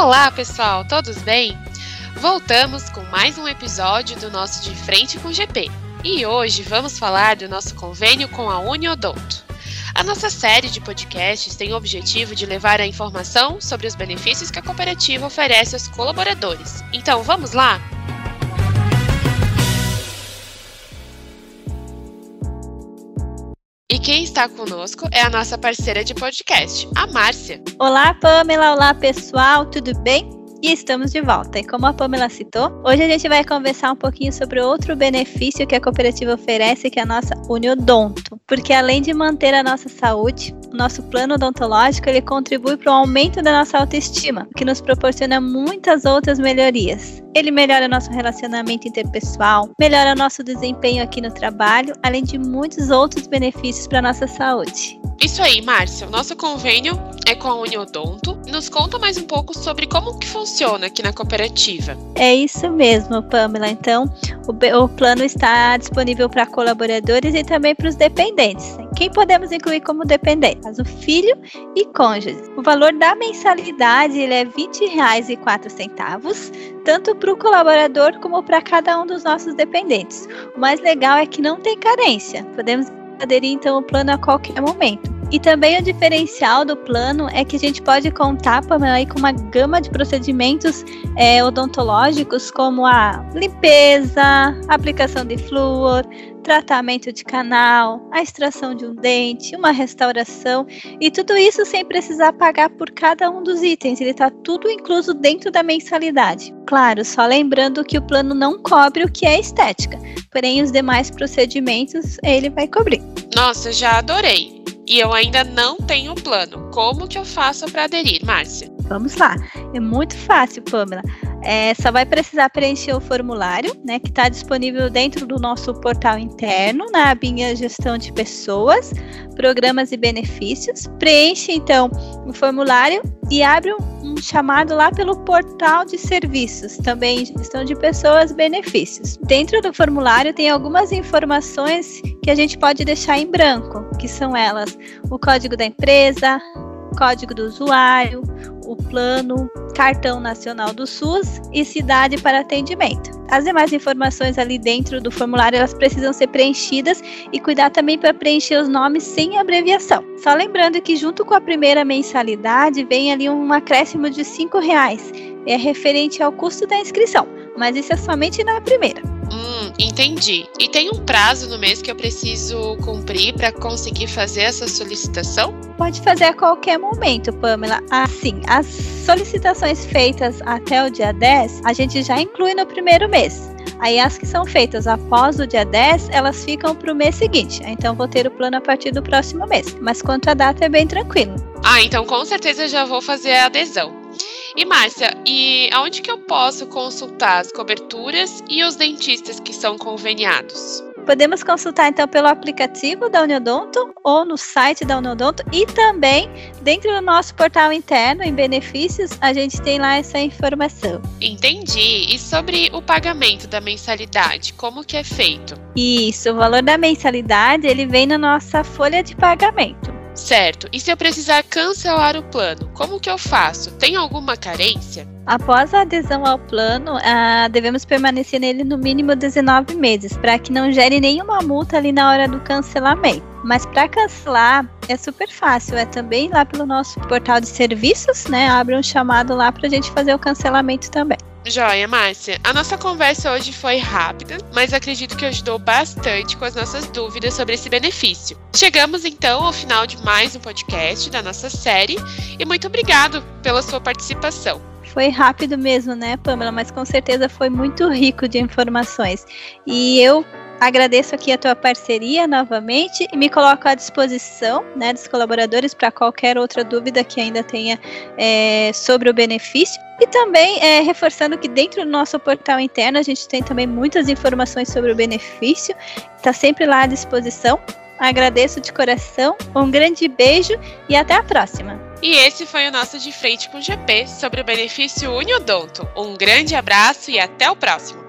Olá, pessoal, todos bem? Voltamos com mais um episódio do nosso De Frente com GP. E hoje vamos falar do nosso convênio com a Uniodonto. A nossa série de podcasts tem o objetivo de levar a informação sobre os benefícios que a cooperativa oferece aos colaboradores. Então, vamos lá? Quem está conosco é a nossa parceira de podcast, a Márcia. Olá, Pamela. Olá, pessoal. Tudo bem? E estamos de volta. E como a Pamela citou, hoje a gente vai conversar um pouquinho sobre outro benefício que a cooperativa oferece, que é a nossa Uniodonto. Porque além de manter a nossa saúde, o nosso plano odontológico ele contribui para o aumento da nossa autoestima, que nos proporciona muitas outras melhorias. Ele melhora nosso relacionamento interpessoal, melhora nosso desempenho aqui no trabalho, além de muitos outros benefícios para nossa saúde. Isso aí, Márcia. O nosso convênio é com a Uniodonto. Nos conta mais um pouco sobre como que funciona aqui na cooperativa. É isso mesmo, Pamela. Então, o, o plano está disponível para colaboradores e também para os dependentes. Quem podemos incluir como dependente? O filho e cônjuge. O valor da mensalidade ele é R$ 20,04, tanto para o colaborador como para cada um dos nossos dependentes. O mais legal é que não tem carência. Podemos aderir então ao plano a qualquer momento. E também o diferencial do plano é que a gente pode contar, Pamela, com uma gama de procedimentos é, odontológicos, como a limpeza, aplicação de flúor, tratamento de canal, a extração de um dente, uma restauração, e tudo isso sem precisar pagar por cada um dos itens. Ele está tudo incluso dentro da mensalidade. Claro, só lembrando que o plano não cobre o que é estética, porém os demais procedimentos ele vai cobrir. Nossa, já adorei e eu ainda não tenho plano. Como que eu faço para aderir, Márcia? Vamos lá. É muito fácil, Pamela. É, só vai precisar preencher o formulário, né, que está disponível dentro do nosso portal interno, na abinha Gestão de Pessoas, Programas e Benefícios. Preenche, então, o formulário e abre um, um chamado lá pelo portal de serviços, também Gestão de Pessoas, Benefícios. Dentro do formulário tem algumas informações que a gente pode deixar em branco, que são elas o código da empresa, código do usuário, o plano, cartão nacional do SUS e cidade para atendimento. As demais informações ali dentro do formulário elas precisam ser preenchidas e cuidar também para preencher os nomes sem abreviação. Só lembrando que junto com a primeira mensalidade vem ali um acréscimo de cinco reais, é referente ao custo da inscrição, mas isso é somente na primeira. Entendi. E tem um prazo no mês que eu preciso cumprir para conseguir fazer essa solicitação? Pode fazer a qualquer momento, Pamela. Assim, as solicitações feitas até o dia 10, a gente já inclui no primeiro mês. Aí as que são feitas após o dia 10, elas ficam para o mês seguinte. Então vou ter o plano a partir do próximo mês. Mas quanto à data é bem tranquilo. Ah, então com certeza já vou fazer a adesão. E Márcia, e aonde que eu posso consultar as coberturas e os dentistas que são conveniados? Podemos consultar então pelo aplicativo da Uniodonto ou no site da Uniodonto e também dentro do nosso portal interno em benefícios a gente tem lá essa informação. Entendi. E sobre o pagamento da mensalidade, como que é feito? Isso, o valor da mensalidade ele vem na nossa folha de pagamento. Certo. E se eu precisar cancelar o plano, como que eu faço? Tem alguma carência? Após a adesão ao plano, uh, devemos permanecer nele no mínimo 19 meses, para que não gere nenhuma multa ali na hora do cancelamento. Mas para cancelar é super fácil, é também lá pelo nosso portal de serviços, né? Abre um chamado lá para a gente fazer o cancelamento também. Joia, Márcia. A nossa conversa hoje foi rápida, mas acredito que ajudou bastante com as nossas dúvidas sobre esse benefício. Chegamos então ao final de mais um podcast da nossa série e muito obrigado pela sua participação. Foi rápido mesmo, né, Pamela? Mas com certeza foi muito rico de informações. E eu Agradeço aqui a tua parceria novamente e me coloco à disposição né, dos colaboradores para qualquer outra dúvida que ainda tenha é, sobre o benefício. E também é, reforçando que dentro do nosso portal interno a gente tem também muitas informações sobre o benefício, está sempre lá à disposição. Agradeço de coração, um grande beijo e até a próxima. E esse foi o nosso De Frente com o GP sobre o benefício Uniodonto. Um grande abraço e até o próximo!